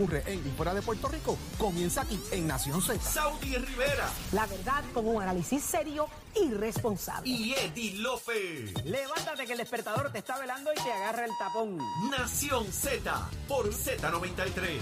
ocurre en y fuera de Puerto Rico comienza aquí en Nación Z. Saudi Rivera La verdad con un análisis serio y responsable. y Eddie Lofe. Levántate que el despertador te está velando y te agarra el tapón. Nación Z por Z93.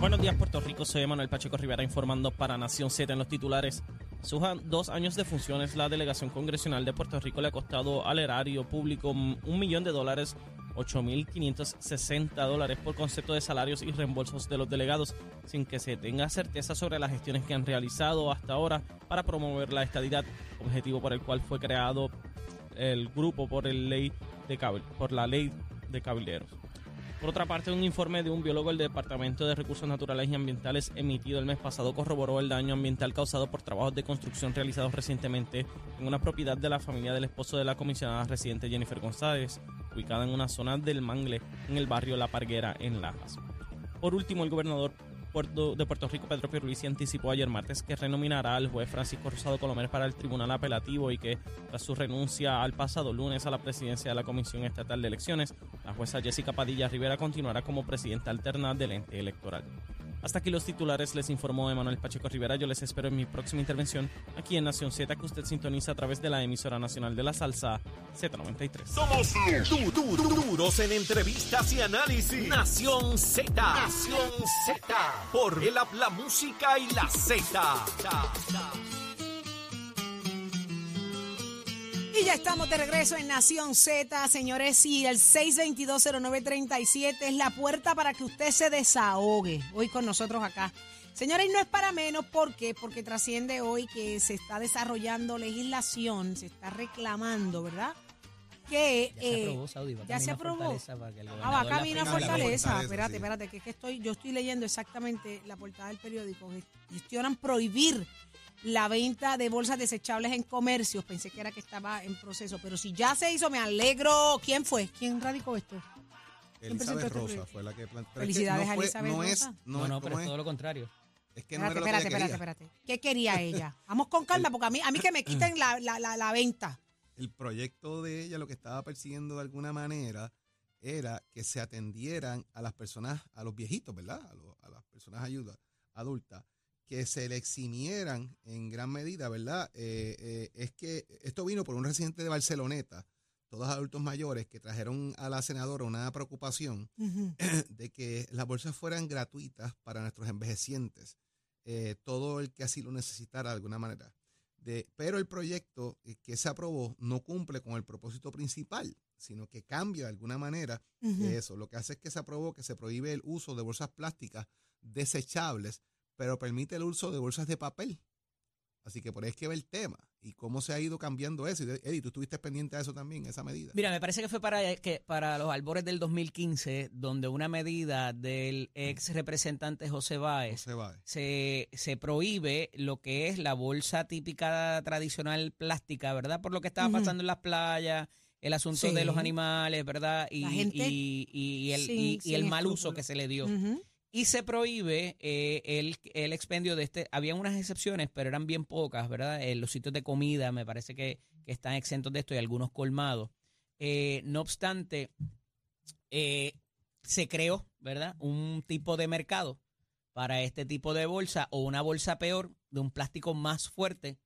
Buenos días, Puerto Rico. Soy Manuel Pacheco Rivera informando para Nación Z en los titulares. Sus dos años de funciones, la delegación congresional de Puerto Rico le ha costado al erario público un millón de dólares, 8.560 dólares por concepto de salarios y reembolsos de los delegados, sin que se tenga certeza sobre las gestiones que han realizado hasta ahora para promover la estadidad, objetivo por el cual fue creado el grupo por, el ley de por la ley de cabilderos. Por otra parte, un informe de un biólogo del Departamento de Recursos Naturales y Ambientales emitido el mes pasado corroboró el daño ambiental causado por trabajos de construcción realizados recientemente en una propiedad de la familia del esposo de la comisionada residente Jennifer González, ubicada en una zona del Mangle, en el barrio La Parguera, en Lajas. Por último, el gobernador de Puerto Rico, Pedro Pierluisi, anticipó ayer martes que renominará al juez Francisco Rosado Colomer para el Tribunal Apelativo y que, tras su renuncia al pasado lunes a la presidencia de la Comisión Estatal de Elecciones, la jueza Jessica Padilla Rivera continuará como presidenta alterna del ente electoral. Hasta aquí los titulares, les informó Emanuel Pacheco Rivera. Yo les espero en mi próxima intervención aquí en Nación Z, que usted sintoniza a través de la emisora nacional de la salsa Z93. Somos du- du- du- duros en entrevistas y análisis. Nación Z. Nación Z. Por el app, la música y la Z. Y ya estamos de regreso en Nación Z, señores, y el 6220937 es la puerta para que usted se desahogue hoy con nosotros acá. Señores, no es para menos, ¿por qué? Porque trasciende hoy que se está desarrollando legislación, se está reclamando, ¿verdad? Que Ya se eh, aprobó, Saudi. Ya se aprobó. Ah, va gobernador la camino a firme. Fortaleza. Espérate, espérate, que es que estoy, yo estoy leyendo exactamente la portada del periódico. Gestionan prohibir la venta de bolsas desechables en comercios. Pensé que era que estaba en proceso, pero si ya se hizo, me alegro. ¿Quién fue? ¿Quién radicó esto? ¿Quién presentó Elizabeth este Rosa fue la que planteó. Felicidades a Elizabeth no Es, Rosa. no, No, no, pero ¿cómo es todo lo contrario. Es que no Espérate, era lo espérate, que ella espérate, quería. espérate. ¿Qué quería ella? Vamos con calma, porque a mí, a mí que me quiten la, la, la, la venta. El proyecto de ella lo que estaba persiguiendo de alguna manera era que se atendieran a las personas, a los viejitos, ¿verdad? A, los- a las personas ayuda, adultas, que se le eximieran en gran medida, ¿verdad? Eh, eh, es que esto vino por un residente de Barceloneta, todos adultos mayores, que trajeron a la senadora una preocupación de que las bolsas fueran gratuitas para nuestros envejecientes, eh, todo el que así lo necesitara de alguna manera. De, pero el proyecto que se aprobó no cumple con el propósito principal, sino que cambia de alguna manera de eso. Lo que hace es que se aprobó que se prohíbe el uso de bolsas plásticas desechables, pero permite el uso de bolsas de papel. Así que por ahí es que ve el tema y cómo se ha ido cambiando eso. Y, Eddie, tú estuviste pendiente de eso también, esa medida. Mira, me parece que fue para, que, para los albores del 2015, donde una medida del ex representante José Báez se se, se prohíbe lo que es la bolsa típica tradicional plástica, ¿verdad? Por lo que estaba pasando en las playas, el asunto Sí. de los animales, ¿verdad? Y, La gente y, y el, y- el mal uso que se le dio. Ujú. Y se prohíbe eh, el, el expendio de este. Habían unas excepciones, pero eran bien pocas, ¿verdad? Eh, los sitios de comida me parece que, que están exentos de esto y algunos colmados. Eh, no obstante, eh, se creó, ¿verdad? Un tipo de mercado para este tipo de bolsa o una bolsa peor, de un plástico más fuerte,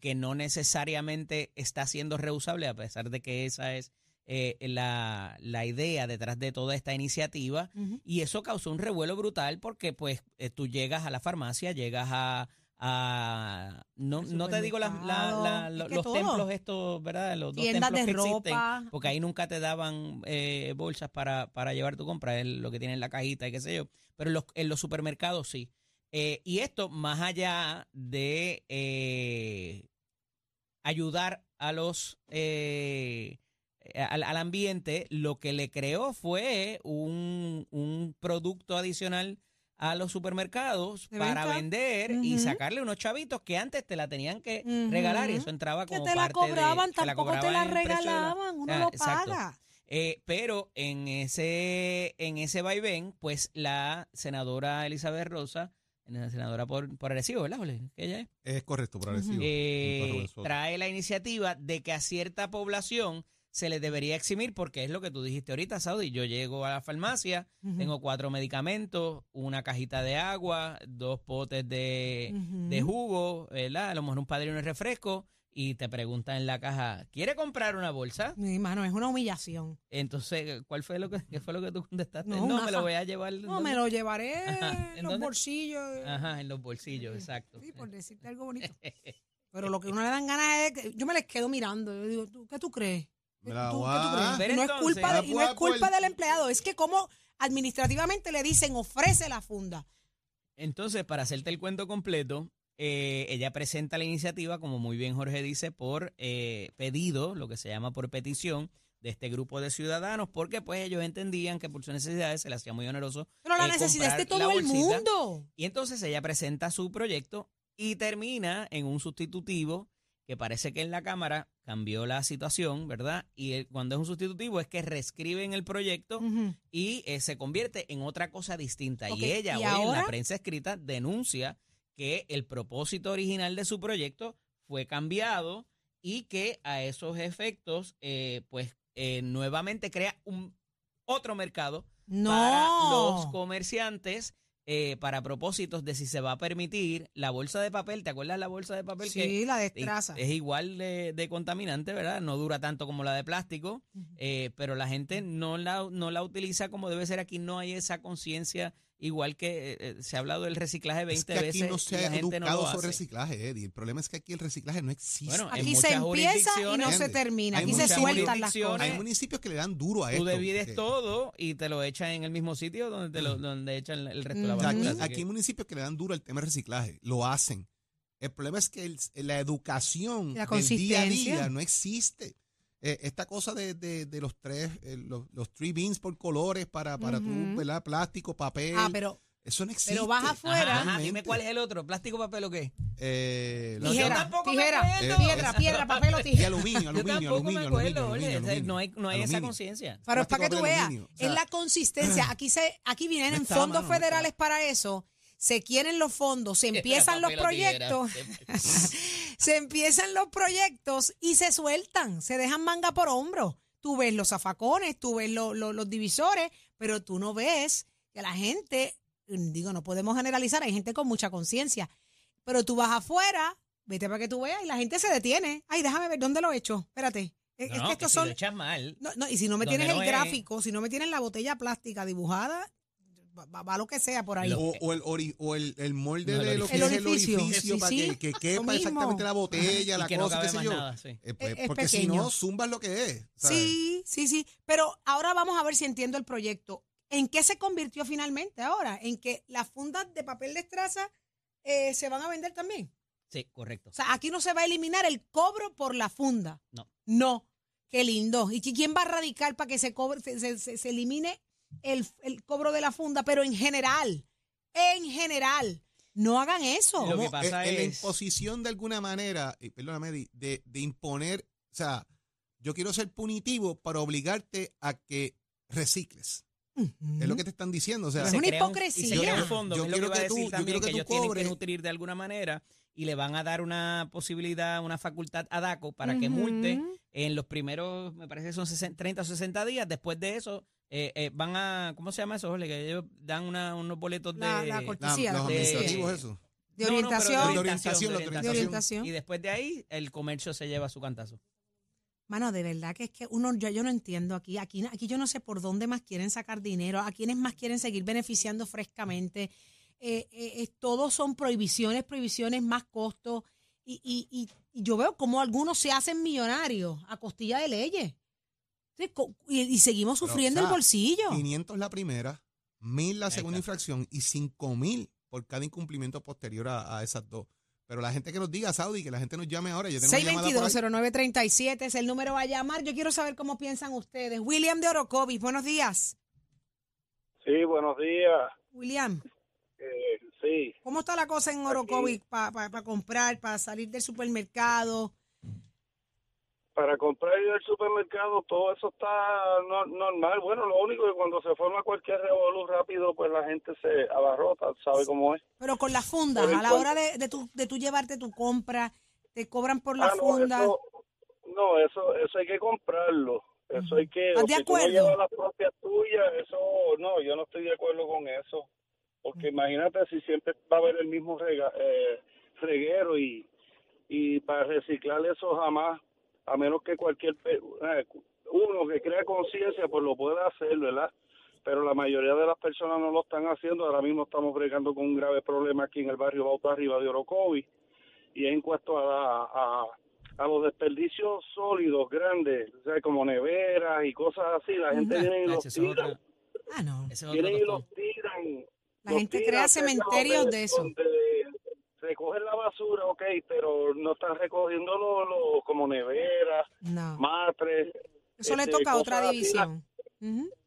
que no necesariamente está siendo reusable, a pesar de que esa es eh, la, la idea detrás de toda esta iniciativa. Y eso causó un revuelo brutal porque pues eh, tú llegas a la farmacia, llegas a... a- no, no te digo las- la- la- supermercado, lo- es que los todo. templos estos, ¿verdad? Los dos Tiendas templos de que existen, porque ahí nunca te daban eh, bolsas para, para llevar tu compra, es lo que tiene en la cajita y qué sé yo. Pero en los, en los supermercados sí. Eh, y esto, más allá de ayudar a los al, al ambiente, lo que le creó fue un, un producto adicional a los supermercados ¿De para venta? vender y sacarle unos chavitos que antes te la tenían que regalar y eso entraba Que como te la parte de- cobraban, te la tampoco te cobraban la regalaban, uno Ah, lo exacto. paga. Eh, pero en ese, en ese vaivén, pues la senadora Elizabeth Rosa, la senadora por, por Arecibo, ¿verdad, Jorge? Que ella es, Es correcto, por agresivo. eh, trae la iniciativa de que a cierta población se les debería eximir porque es lo que tú dijiste ahorita, Saudi. Yo llego a la farmacia, tengo cuatro medicamentos, una cajita de agua, dos potes de, de jugo, ¿verdad? A lo mejor un padrino de refresco y te preguntan en la caja, ¿quiere comprar una bolsa? Mi hermano, es una humillación. Entonces, ¿cuál fue lo que, qué fue lo que tú contestaste? No, me lo voy a llevar. No, ¿dónde? me lo llevaré Ajá, ¿en en los dónde? bolsillos. Ajá, en los bolsillos, exacto. Sí, por decirte algo bonito. Pero lo que uno le dan ganas es que yo me les quedo mirando. Yo digo, ¿tú- ¿qué tú crees? Me la ¿Tú- voy qué tú a- crees? Pero Y no es entonces- culpa, de- y no es culpa por- del empleado, es que como administrativamente le dicen ofrece la funda. Entonces, para hacerte el cuento completo, eh, ella presenta la iniciativa, como muy bien Jorge dice, por eh, pedido, lo que se llama por petición de este grupo de ciudadanos, porque pues ellos entendían que por sus necesidades se les hacía muy oneroso. Pero la eh, necesidad es de la todo el bolsita. mundo. Y entonces ella presenta su proyecto y termina en un sustitutivo que parece que en la Cámara cambió la situación, ¿verdad? Y cuando es un sustitutivo es que reescriben el proyecto y eh, se convierte en otra cosa distinta. Y ella ¿y hoy en la prensa escrita denuncia que el propósito original de su proyecto fue cambiado y que a esos efectos, eh, pues eh, nuevamente crea un otro mercado para los No. comerciantes eh, para propósitos de si se va a permitir la bolsa de papel. ¿Te acuerdas la bolsa de papel que Sí, la es- destraza. es igual de, de contaminante, ¿verdad? No dura tanto como la de plástico, eh, pero la gente no la, no la utiliza como debe ser. Aquí no hay esa conciencia, igual que eh, eh, se ha hablado del reciclaje 20 Es que aquí veces no y se la ha no educado lo sobre hace. reciclaje, Eddie. El problema es que aquí el reciclaje no existe. Bueno, en Aquí se empieza y no se termina. hay Aquí se sueltan las cosas. Hay municipios que le dan duro a Tú esto. divides que- todo y te lo echan en el mismo sitio donde te lo, donde echan el resto de la basura. aquí, hay municipios que le dan duro al tema del reciclaje, lo hacen. El problema es que el- la educación La del día a día no existe. Eh, esta cosa de, de- de los tres, eh, los, los three beans por colores para, para Ujú. tú, ¿verdad? Plástico, papel. Ah, pero eso no existe. pero vas afuera. ajá, dime cuál es el otro, plástico, papel o qué. Eh, tijera, tampoco me tijera, acuerdo. piedra, piedra, papel o y tijera. aluminio, Yo aluminio, tampoco aluminio, me acuerdo, aluminio, aluminio, aluminio. no hay, no hay esa Aluminio. conciencia. Pero es para que tú veas, aluminio. O sea, es la consistencia. Aquí se, aquí vienen No fondos mano, no federales para eso. Se quieren los fondos, se empiezan los proyectos, se empiezan los proyectos y se sueltan, se dejan manga por hombro. Tú ves los zafacones, tú ves lo- lo- los divisores, pero tú no ves que la gente, digo, no podemos generalizar, hay gente con mucha conciencia, pero tú vas afuera, vete para que tú veas y la gente se detiene. Ay, déjame ver, ¿dónde lo he hecho? Espérate. Es, No, que que estos si son... lo echas mal. No, no, y si no me tienes el es. gráfico, si no me tienes la botella plástica dibujada, va, va- lo que sea por ahí. O, o el, ori- o el, el molde No, el de lo que orificio. es el El orificio. para Sí, que, sí, que lo quepa exactamente la botella, la que no cosa, cabe qué sé más yo. nada, sí. Eh, pues, Es- es porque si pequeño. no, zumbas lo que es. ¿sabes? Sí, sí, sí. Pero ahora vamos a ver si entiendo el proyecto. ¿En qué se convirtió finalmente ahora? ¿En que las fundas de papel de estraza eh, se van a vender también? Sí, correcto. O sea, aquí no se va a eliminar el cobro por la funda. No. No. Qué lindo. ¿Y qui- quién va a radicar para que se, cobre, se- se- se elimine el, el cobro de la funda? Pero en general, en general, no hagan eso. Lo que pasa eh, la es- imposición de alguna manera, y perdóname, de, de imponer, o sea, yo quiero ser punitivo para obligarte a que recicles. Es lo que te están diciendo. O sea, Es Se una hipocresía. un Yo- fondo, yo que es lo que quiero a que tú- decir yo quiero que que tú ellos tienen que cobres. nutrir de alguna manera y le van a dar una posibilidad, una facultad a DACO para que multe en los primeros, me parece que son 60, 30 o 60 días. Después de eso, eh, eh, van a, ¿cómo se llama eso, Jorge? Que ellos dan una, unos boletos de... La- la la- cortesía, los de- administrativos, eso. De No, no, pero orientación. De orientación, de de de orientación. Y después de ahí, el comercio se lleva su cantazo. Mano, de verdad que es que uno, yo, yo no entiendo aquí, aquí, aquí yo no sé por dónde más quieren sacar dinero, a quiénes más quieren seguir beneficiando frescamente. Eh, eh, eh, todos son prohibiciones, prohibiciones, más costos. Y, y, y, y yo veo como algunos se hacen millonarios a costilla de leyes. Y, y seguimos Pero, sufriendo o sea, el bolsillo. 500 la primera, 1000 la segunda infracción y 5000 por cada incumplimiento posterior a, a esas dos. Pero la gente que nos diga, Saudi, que la gente nos llame ahora. Yo tengo una llamada por ahí. 622-0937 es el número a llamar. Yo quiero saber cómo piensan ustedes. William de Orocovis, buenos días. Sí, buenos días. William. Eh, sí, ¿Cómo está la cosa en Orocovis para comprar, para salir del supermercado? Para comprar ir al supermercado todo eso está no- normal. Bueno, lo único que cuando se forma cualquier revolú rápido, pues la gente se abarrota, ¿sabe cómo es? Pero con las fundas, en a la hora de, de, tu, de tu llevarte tu compra, te cobran por la Ah, no, funda. eso- No, eso, eso hay que comprarlo. Eso hay que. ¿Estás de si tú no acuerdo? las propias tuyas, eso. No, yo no estoy de acuerdo con eso. Porque imagínate si siempre va a haber el mismo rega, eh, reguero y, y para reciclar eso jamás, a menos que cualquier. pe- eh, uno que crea conciencia, pues lo puede hacer, ¿verdad? Pero la mayoría de las personas no lo están haciendo. Ahora mismo estamos bregando con un grave problema aquí en el barrio Bauta Arriba de Orocovi y es en cuanto a, la- a, a los desperdicios sólidos grandes, o sea, como neveras y cosas así, la gente Ujú. viene y Ah, los tira, Ah, no. vienen y los tiran. La gente crea cementerios de eso. donde recogen la basura, ok, pero no están recogiendo los los- como neveras, No. matres. Eso le este, toca a otra así. división.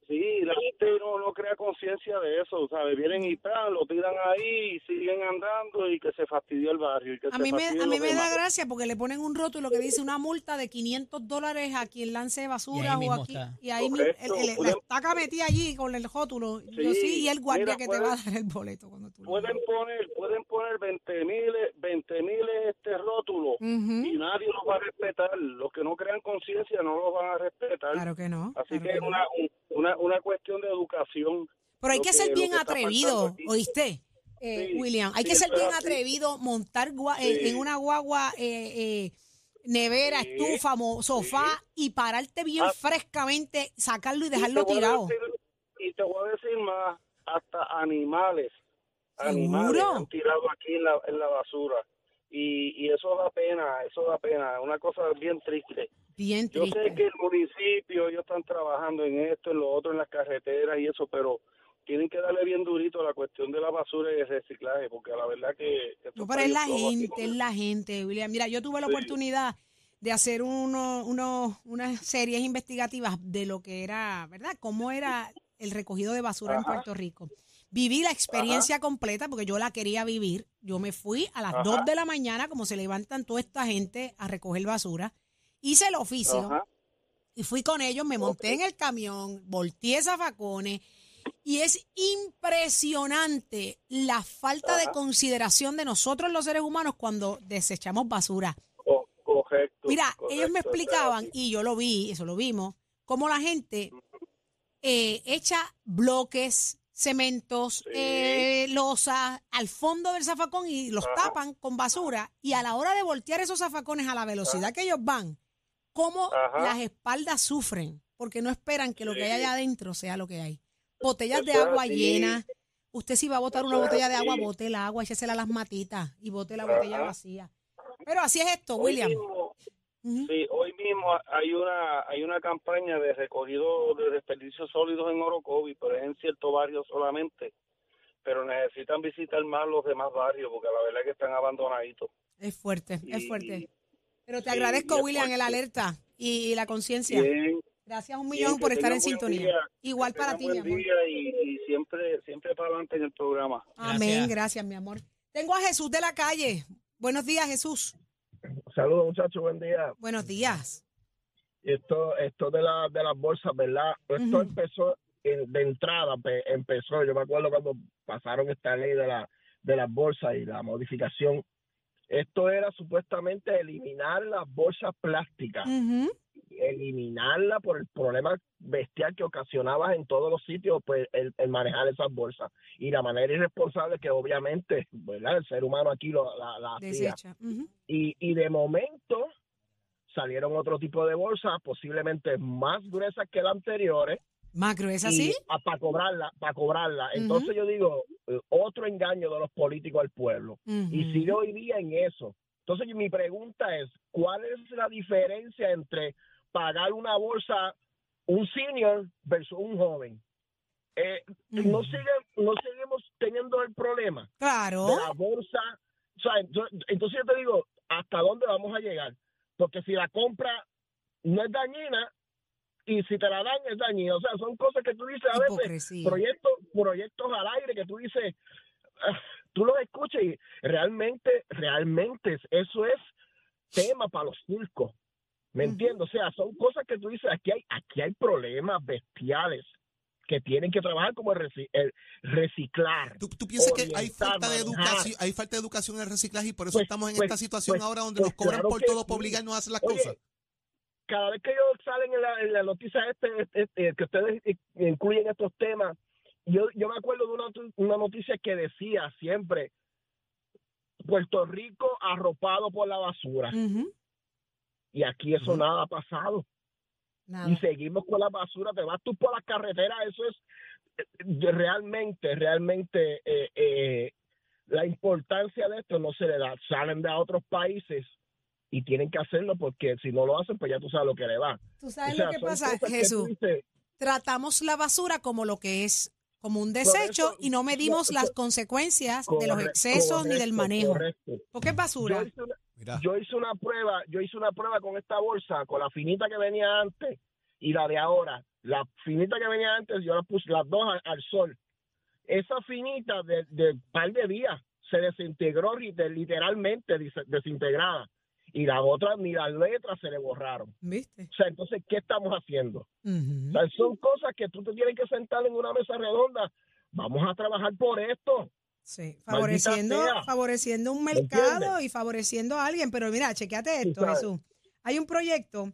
Sí, la gente no, no crea conciencia de eso, ¿sabes? Vienen y tal, lo tiran ahí y siguen andando y que se fastidió el barrio. Y que A se mí me, a mí me da demás. gracia porque le ponen un rótulo que dice una multa de 500 dólares a quien lance basura o aquí. está. Y ahí Correcto. el- el- la Pueden- estaca metida allí con el rótulo. Yo Sí, sí, y el guardia mira, que te pueden- va a dar el boleto cuando tú lo pueden poner pueden poner 20 mil 20 mil este rótulos Ujú. y nadie los va a respetar los que no crean conciencia no los van a respetar Claro que no. así claro que que es no. una, una una cuestión de educación Pero hay que que- ser bien que atrevido. ¿oíste? Eh, Sí, William, hay sí, que ser bien así. atrevido, montar gua- en- Sí. en una guagua, eh, eh, nevera, estufa, mo- sofá y pararte bien Ah. frescamente, sacarlo y dejarlo tirado. decir- y te voy a decir más hasta animales ¿Seguro? animales han tirado aquí en la, en la basura y, y eso da pena eso da pena una cosa bien triste Bien Yo sé triste. que el municipio, ellos están trabajando en esto, en lo otro, en las carreteras y eso, pero tienen que darle bien durito a la cuestión de la basura y el reciclaje, porque la verdad que... No, pero es la gente, es la gente, William. Mira, yo tuve la Sí. oportunidad de hacer uno, uno, unas series investigativas de lo que era, ¿verdad? Cómo era el recogido de basura en. Puerto Rico. Viví la experiencia completa porque yo la quería vivir. Yo me fui a las 2 de la mañana, como se levantan toda esta gente a recoger basura. Hice el oficio Ajá. y fui con ellos, me monté en el camión, volteé zafacones y es impresionante la falta de consideración de nosotros los seres humanos cuando desechamos basura. Co- correcto. Mira, correcto, ellos me explicaban, y yo lo vi, eso lo vimos, cómo la gente eh, echa bloques, cementos, Sí. eh, losas al fondo del zafacón y los Ajá. tapan con basura. Y a la hora de voltear esos zafacones a la velocidad que ellos van, cómo Ajá. las espaldas sufren, porque no esperan que lo que hay allá adentro sea lo que hay. Botellas de Eso agua llenas. Usted si va a botar una botella de agua, bote el agua, échesela a las matitas y bote la botella vacía. Pero así es esto, William. Sí, hoy mismo hay una hay una campaña de recogido de desperdicios sólidos en Orocovi, pero es en ciertos barrios solamente. Pero necesitan visitar más los demás barrios porque la verdad es que están abandonaditos. Es fuerte, es fuerte. Pero te sí, agradezco, William, el alerta y, la conciencia. Gracias un millón por estar en sintonía. día, Igual para ti, mi amor. día y, y siempre siempre para adelante en el programa. Amén, Gracias. gracias, mi amor. Tengo a Jesús de la calle. Buenos días, Jesús. Saludos muchachos, buen día. Buenos días. Esto, esto de, la, de las bolsas, ¿verdad? Esto empezó en- de entrada, pe- empezó, yo me acuerdo cuando pasaron esta ley de, la, de las bolsas y la modificación. Esto era supuestamente eliminar las bolsas plásticas, Ujú. Eliminarla por el problema bestial que ocasionaba en todos los sitios, pues el, el manejar esas bolsas y la manera irresponsable que obviamente, ¿verdad? El ser humano aquí lo, la, la hacía. Y, y de momento salieron otro tipo de bolsas, posiblemente más gruesas que las anteriores, Macro, ¿es así? para cobrarla, para cobrarla. Entonces yo digo, eh, otro engaño de los políticos al pueblo. Y sigue hoy día en eso. Entonces mi pregunta es, ¿cuál es la diferencia entre pagar una bolsa un senior versus un joven? Eh, no Ujú. sigue, no seguimos teniendo el problema Claro. de la bolsa. O sea, ento- entonces yo te digo, ¿hasta dónde vamos a llegar? Porque si la compra no es dañina y si te la dan es dañina. O sea, son cosas que tú dices a veces, proyectos, proyectos al aire que tú dices, ah, tú los escuchas y realmente, realmente eso es tema para los circos. ¿Me entiendes? O sea, son cosas que tú dices, aquí hay, aquí hay problemas bestiales que tienen que trabajar como el, reci- el reciclar. ¿Tú, tú piensas que hay falta de educación, hay falta de educación en el reciclaje y por eso Pues- estamos en pues- esta situación pues- ahora donde nos cobran claro por que todo por obligarnos a hacer las Oye, cosas? cada vez que ellos salen en la, en la noticia este, este- este, que ustedes eh, incluyen estos temas, yo, yo me acuerdo de una, una noticia que decía siempre Puerto Rico arropado por la basura. Ujú, Y aquí eso nada ha pasado. Nada. Y seguimos con la basura, te vas tú por las carreteras, eso es eh, realmente, realmente eh, eh, la importancia de esto no se le da. Salen de a otros países y tienen que hacerlo porque si no lo hacen, pues ya tú sabes lo que le va. ¿Tú sabes O sea, lo que pasa, que Jesús? dices, Tratamos la basura como lo que es, como un desecho y no medimos las consecuencias de los excesos ni del manejo. Porque es basura. Yo hice, una, Mira, yo hice una prueba, yo hice una prueba con esta bolsa, con la finita que venía antes y la de ahora. La finita que venía antes, yo la puse las dos al, al sol. Esa finita de, de par de días se desintegró literalmente desintegrada. Y la otra, ni las letras se le borraron. ¿Viste? O sea, entonces, ¿qué estamos haciendo? Ujú. O sea, son cosas que tú te tienes que sentar en una mesa redonda. Vamos a trabajar por esto. Sí, favoreciendo, favoreciendo un ¿Me mercado y favoreciendo a alguien. Pero mira, chequeate esto. Jesús. Hay un proyecto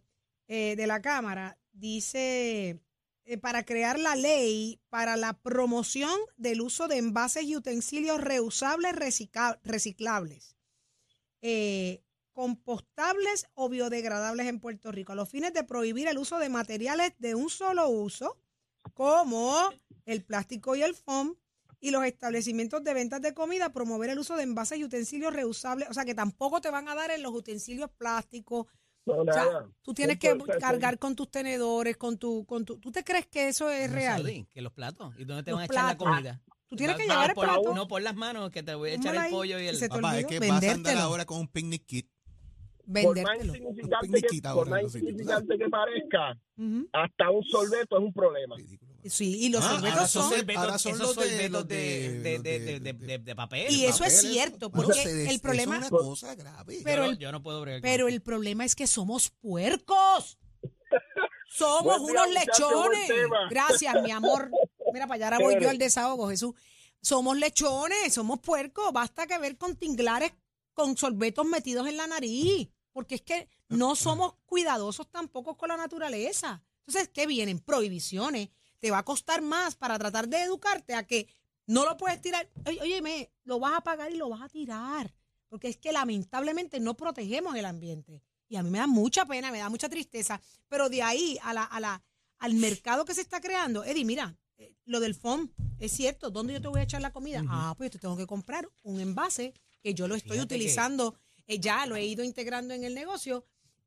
eh, de la Cámara, dice, eh, para crear la ley para la promoción del uso de envases y utensilios reusables recicla- reciclables, eh, compostables o biodegradables en Puerto Rico, a los fines de prohibir el uso de materiales de un solo uso, como el plástico y el foam, y los establecimientos de ventas de comida promover el uso de envases y utensilios reusables, o sea que tampoco te van a dar en los utensilios plásticos. No, O sea, nada. tú tienes que cargar con tus tenedores, con tu, con tu. ¿Tú te crees que eso es No, real? Saudi, que los platos. ¿Y dónde te Los van a echar la comida? Tú tienes que Va- llevar el por- plato. No por las manos, que te voy a echar el pollo y el... se te papá, es que vas a andar ahora con un picnic kit. Por más Vendértelo. insignificante que, por más insignificante que parezca, Ujú. hasta un sorbeto es un problema. Ridículo. Sí, y los Ah, sorbetos ahora son. son- sorbetos- ahora son esos los de- sorbetos de, de- de, los de, de- de, de- de papel. Y eso es cierto, porque des- el problema- Es una cosa grave. Pero yo, el- no, yo no puedo bregar con Pero eso. el problema es que somos puercos. Somos día, unos lechones. Gracias, mi amor. Mira, para allá ahora voy yo al desahogo, Jesús. Somos lechones, somos puercos. Basta que ver con tinglares con sorbetos metidos en la nariz. Porque es que no somos cuidadosos tampoco con la naturaleza. Entonces, ¿qué vienen? Prohibiciones. Te va a costar más para tratar de educarte a que no lo puedes tirar. Oye, óyeme, lo vas a pagar y lo vas a tirar. Porque es que lamentablemente no protegemos el ambiente. Y a mí me da mucha pena, me da mucha tristeza. Pero de ahí a la, a la, al mercado que se está creando, Eddie, mira, eh, lo del FOM, es cierto, ¿dónde yo te voy a echar la comida? Ah, pues yo te tengo que comprar un envase que yo lo estoy Fíjate que- utilizando, eh, ya lo he ido integrando en el negocio,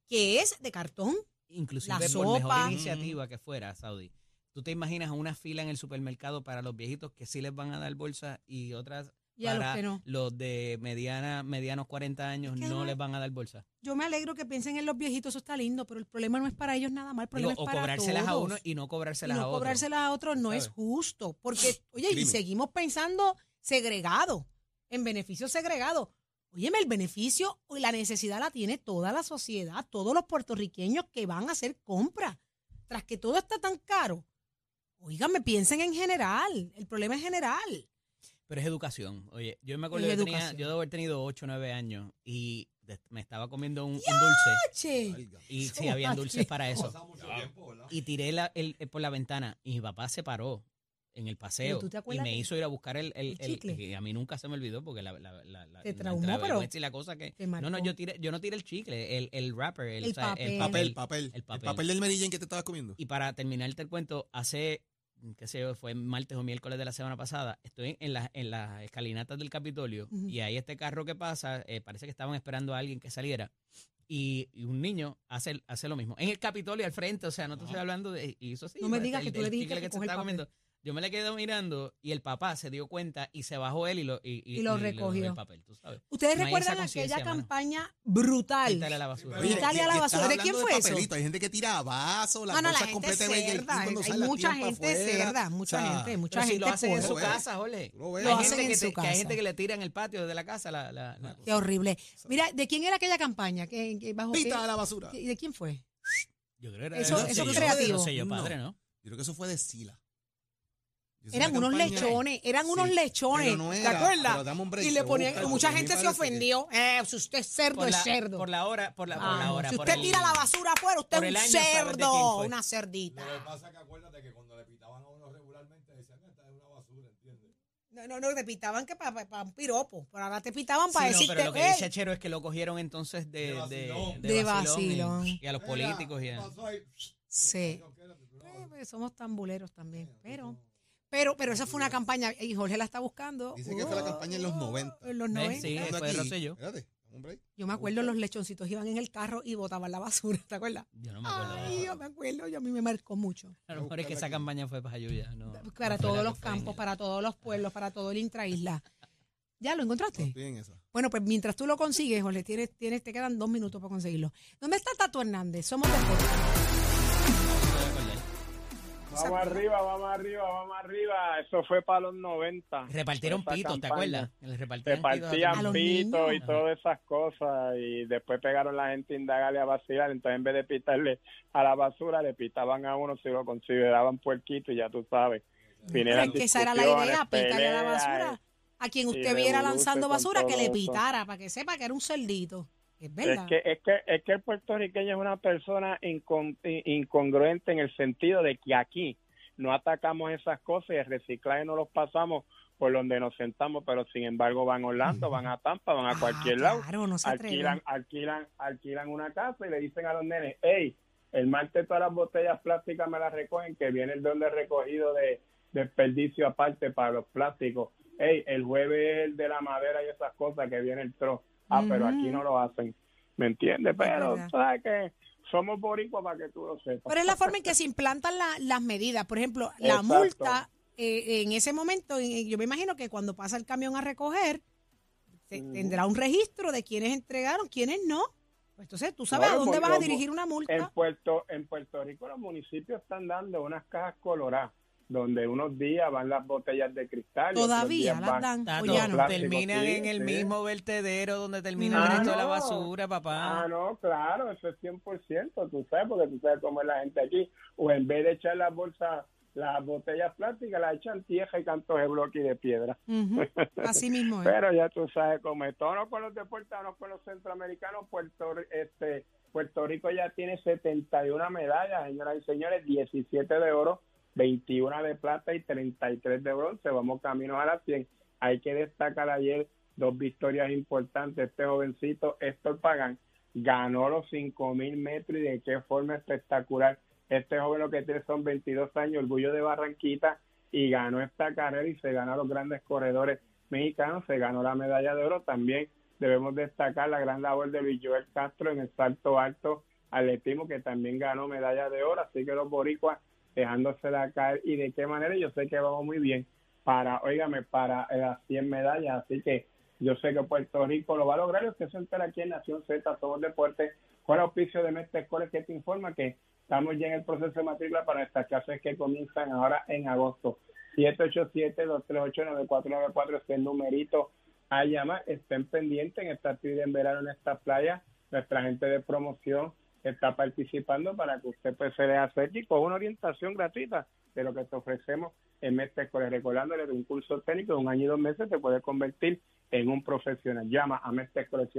que es de cartón. Inclusive la por sopa. mejor iniciativa que fuera, Saudi. ¿Tú te imaginas una fila en el supermercado para los viejitos que sí les van a dar bolsa y otras Y a los para que no. los de mediana, medianos 40 años Es que no no les es- van a dar bolsa? Yo me alegro que piensen en los viejitos, eso está lindo, pero el problema no es para ellos nada más, el Digo, problema o para cobrárselas a uno y no Y cobrárselas a no otro. cobrárselas a otros no es justo, porque, oye, y seguimos pensando segregado, en beneficio segregado. Óyeme, el beneficio y la necesidad la tiene toda la sociedad, todos los puertorriqueños que van a hacer compras. Tras que todo está tan caro, oíganme, piensen en general, el problema es general. Pero es educación. Oye, yo me acuerdo que tenía, yo debo haber tenido 8 o 9 años y me estaba comiendo un, un dulce y sí, habían dulces para eso. Y tiré la- el, el- por la ventana y mi papá se paró en el paseo tú te y me hizo ir a buscar el, el, el el- chicle? que a mí nunca se me olvidó porque la, la, la, la- Te traumó, pero y la cosa que no no yo tiré yo no tiré el chicle el, el wrapper el, El o sea, papel. Papel, papel. el El papel. papel del merillén que te estabas comiendo. y para terminarte el cuento hace qué sé yo, fue martes o miércoles de la semana pasada, estoy en las en las escalinatas del Capitolio y hay este carro que pasa, eh, parece que estaban esperando a alguien que saliera y, y un niño hace, hace lo mismo. En el Capitolio al frente, o sea, no te estoy hablando de... Y eso sí, No me pues, digas el- que tú le dijiste chicle que se papel. comiendo. Yo me le quedé mirando y el papá se dio cuenta y se bajó él y lo, y, Y lo recogió. el papel, tú sabes. ¿Ustedes No recuerdan aquella mano. campaña brutal? Quítale la basura. Oye, Italia a la y- y basura. ¿De quién fue eso? Hay gente que tira vasos, las No, no, la gente cuando Hay mucha gente cerda, mucha O sea, gente, mucha Pero si gente lo hacen en su casa, Jorge. Lo hacen gente en que su que hay casa. gente que le tira en el patio de la casa la, la, la- Qué horrible. Mira, ¿de quién era aquella campaña? ¿Qué, qué- bajo qué- Pita a la basura. qué- ¿De quién fue? Yo creo que era Eso- el eso sello- creativo. Yo creo que eso fue de Sila. Eran unos campaña- lechones, eran unos Sí, lechones. pero no ¿Te era, acuerdas? pero dame un break, y te le voy a ponían, buscar, mucha porque a mí gente se parece que- ofendió. Eh, si usted es cerdo, Por es la, cerdo. por la hora, por la, por Ah, la hora. si por usted el- tira la basura afuera, usted por es un año, sabes de quién cerdo, fue. una cerdita. Lo que pasa es que acuérdate que cuando le pitaban a uno regularmente decían que esta es una basura, ¿entiendes? No, no, no, te pitaban que para un piropo, pero ahora te pitaban Sí, para no, decirte, pero lo que "Ey". dice Chero es que lo cogieron entonces de, De de, vacilón. De vacilón. Y, y a los políticos y a- ¿Qué pasó ahí? Sí. No, quédate, tú no. Eh, pues, somos tan buleros también, pero... Pero, pero esa fue una campaña, y Jorge la está buscando. Dice que fue la campaña en los 90. En los ¿Ves? 90. Sí, aquí. Rosselló. Espérate, un break. Yo me acuerdo los lechoncitos iban en el carro y botaban la basura, ¿te acuerdas? Yo no me acuerdo. de Ay, eso. yo me acuerdo, yo a mí me marcó mucho. A lo mejor es que esa campaña fue para Ayuya. No, Para no todos los campos, para todos los pueblos, para todo el intraisla. ¿Ya lo encontraste? estoy en esa. Bueno, pues mientras tú lo consigues, Jorge, tienes, tienes, te quedan dos minutos para conseguirlo. ¿Dónde está Tato Hernández? Somos deportes. Vamos arriba, vamos arriba, vamos arriba. Eso fue para los 90. Repartieron pitos, ¿te acuerdas? Les repartían pitos y todas esas cosas. Y después pegaron la gente a indagarle a vacilar. Entonces, en vez de pitarle a la basura, le pitaban a uno si lo consideraban puerquito. Y ya tú sabes. Es que esa era la idea, pitarle a la basura. A quien usted viera lanzando basura, que le eso. pitara, para que sepa que era un cerdito. Es que, es, que, es que el puertorriqueño es una persona incon- in- incongruente en el sentido de que aquí no atacamos esas cosas y el reciclaje no los pasamos por donde nos sentamos, pero sin embargo van a Orlando, van a Tampa, van a Ah, cualquier lado, no se alquilan, alquilan, alquilan una casa y le dicen a los nenes, hey, el martes todas las botellas plásticas me las recogen, que viene el don de recogido de desperdicio aparte para los plásticos. Hey, el jueves el de la madera y esas cosas que viene el tro. Ah, pero aquí no lo hacen. ¿Me entiendes? Pero sabes que somos boricuas para que tú lo sepas. Pero es la forma en que se implantan la- las medidas. Por ejemplo, la Exacto. multa, eh, en ese momento, yo me imagino que cuando pasa el camión a recoger, se- tendrá un registro de quienes entregaron, quienes no. Pues entonces tú sabes a dónde vas a dirigir una En multa. Puerto, en Puerto Rico los municipios están dando unas cajas coloradas donde unos días van las botellas de cristal. Todavía las van- dan. Tato, o ya no. terminan sí, en el sí. mismo vertedero donde termina Ah, el resto de la basura, papá. Ah, no, claro, eso es 100%, tú sabes, porque tú sabes cómo es la gente aquí. O en vez de echar las bolsas, las botellas plásticas, las echan tierra y cantos de bloque y de piedra. Así mismo es. Pero ya tú sabes cómo es. Todos con los deportados, con los centroamericanos, Puerto, este, Puerto Rico ya tiene 71 medallas, señoras y señores, 17 de oro, 21 de plata y 33 de bronce. Vamos camino a las 100. Hay que destacar ayer dos victorias importantes. Este jovencito, Héctor Pagán, ganó los 5.000 metros y de qué forma espectacular. Este joven lo que tiene son 22 años, orgullo de Barranquita, y ganó esta carrera y se ganó a los grandes corredores mexicanos, se ganó la medalla de oro. También debemos destacar la gran labor de Luis Joel Castro en el salto alto atletismo, que también ganó medalla de oro. Así que los boricuas dejándosela caer y de qué manera yo sé que vamos muy bien para, óigame, para eh, las 100 medallas. Así que yo sé que Puerto Rico lo va a lograr. y Usted se aquí en Nación Z, Somos Deportes, con auspicio de Mestre Escoles, que te informa que estamos ya en el proceso de matrícula para estas clases que comienzan ahora en agosto. 787-238-9494 es el numerito a llamar. Estén pendientes en esta actividad en verano en esta playa. Nuestra gente de promoción está participando para que usted pues, se le acerque y con una orientación gratuita de lo que te ofrecemos en Mestre Escoles. Recordándole de un curso técnico de un año y dos meses te puede convertir en un profesional. Llama a Mestre Escoles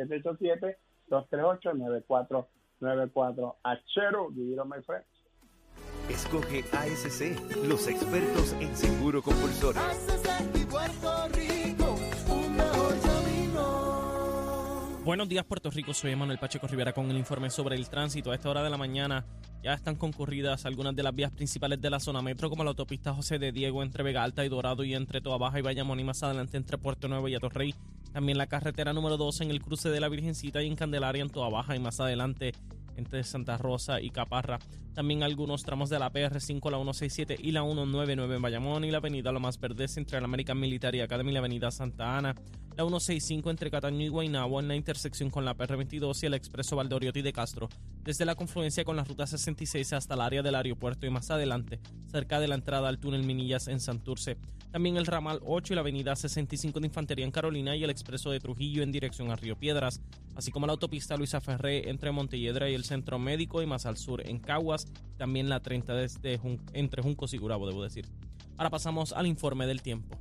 787-238-9494. Achero, divino, my friend. Escoge ASC, los expertos en seguro compulsorio. Buenos días, Puerto Rico. Soy Manuel Pacheco Rivera con el informe sobre el tránsito. A esta hora de la mañana ya están concurridas algunas de las vías principales de la zona metro, como la autopista José de Diego entre Vega Alta y Dorado y entre Toa Baja y Bayamón y más adelante entre Puerto Nuevo y Atorrey. También la carretera número 12 en el cruce de la Virgencita y en Candelaria en Toa Baja y más adelante entre Santa Rosa y Caparra. También algunos tramos de la PR5, la 167 y la 199 en Bayamón y la avenida Lomas Verdes entre la American Military Academy y la avenida Santa Ana. La 165 entre Cataño y Guaynabo en la intersección con la PR22 y el expreso Valdoriotti de Castro. Desde la confluencia con la ruta 66 hasta el área del aeropuerto y más adelante, cerca de la entrada al túnel Minillas en Santurce. También el ramal 8 y la avenida 65 de Infantería en Carolina y el expreso de Trujillo en dirección a Río Piedras, así como la autopista Luisa Ferré entre Montelledra y el Centro Médico y más al sur en Caguas, también la 30 desde entre Juncos y Gurabo, debo decir. Ahora pasamos al informe del tiempo.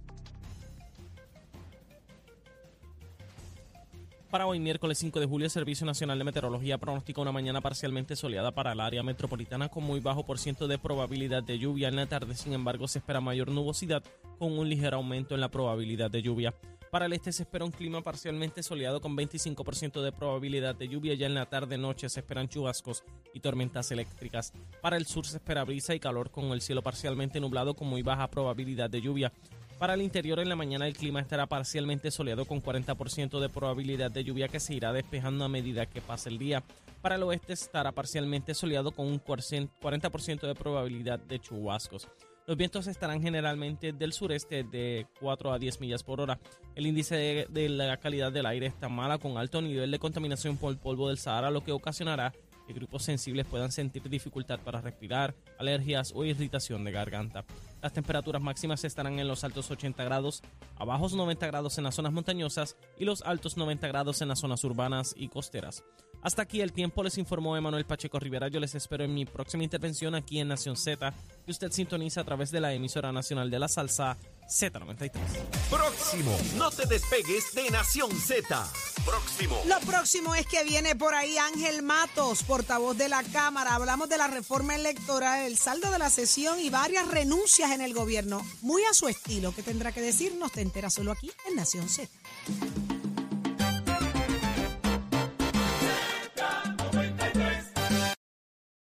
Para hoy, miércoles 5 de julio, el Servicio Nacional de Meteorología pronostica una mañana parcialmente soleada para el área metropolitana con muy bajo por ciento de probabilidad de lluvia en la tarde. Sin embargo, se espera mayor nubosidad con un ligero aumento en la probabilidad de lluvia. Para el este se espera un clima parcialmente soleado con 25% de probabilidad de lluvia. Ya en la tarde-noche se esperan chubascos y tormentas eléctricas. Para el sur se espera brisa y calor con el cielo parcialmente nublado con muy baja probabilidad de lluvia. Para el interior en la mañana el clima estará parcialmente soleado con 40% de probabilidad de lluvia que se irá despejando a medida que pase el día. Para el oeste estará parcialmente soleado con un 40% de probabilidad de chubascos. Los vientos estarán generalmente del sureste de 4 a 10 millas por hora. El índice de, la calidad del aire está mala con alto nivel de contaminación por el polvo del Sahara, lo que ocasionará que grupos sensibles puedan sentir dificultad para respirar, alergias o irritación de garganta. Las temperaturas máximas estarán en los altos 80 grados, a bajos 90 grados en las zonas montañosas y los altos 90 grados en las zonas urbanas y costeras. Hasta aquí el tiempo, les informó Emanuel Pacheco Rivera. Yo les espero en mi próxima intervención aquí en Nación Z, que usted sintoniza a través de la emisora nacional de la salsa Z93. Próximo. No te despegues de Nación Z. Próximo. Lo próximo es que viene por ahí Ángel Matos, portavoz de la Cámara. Hablamos de la reforma electoral, el saldo de la sesión y varias renuncias en el gobierno. Muy a su estilo. ¿Qué tendrá que decirnos? Te enteras solo aquí en Nación Z.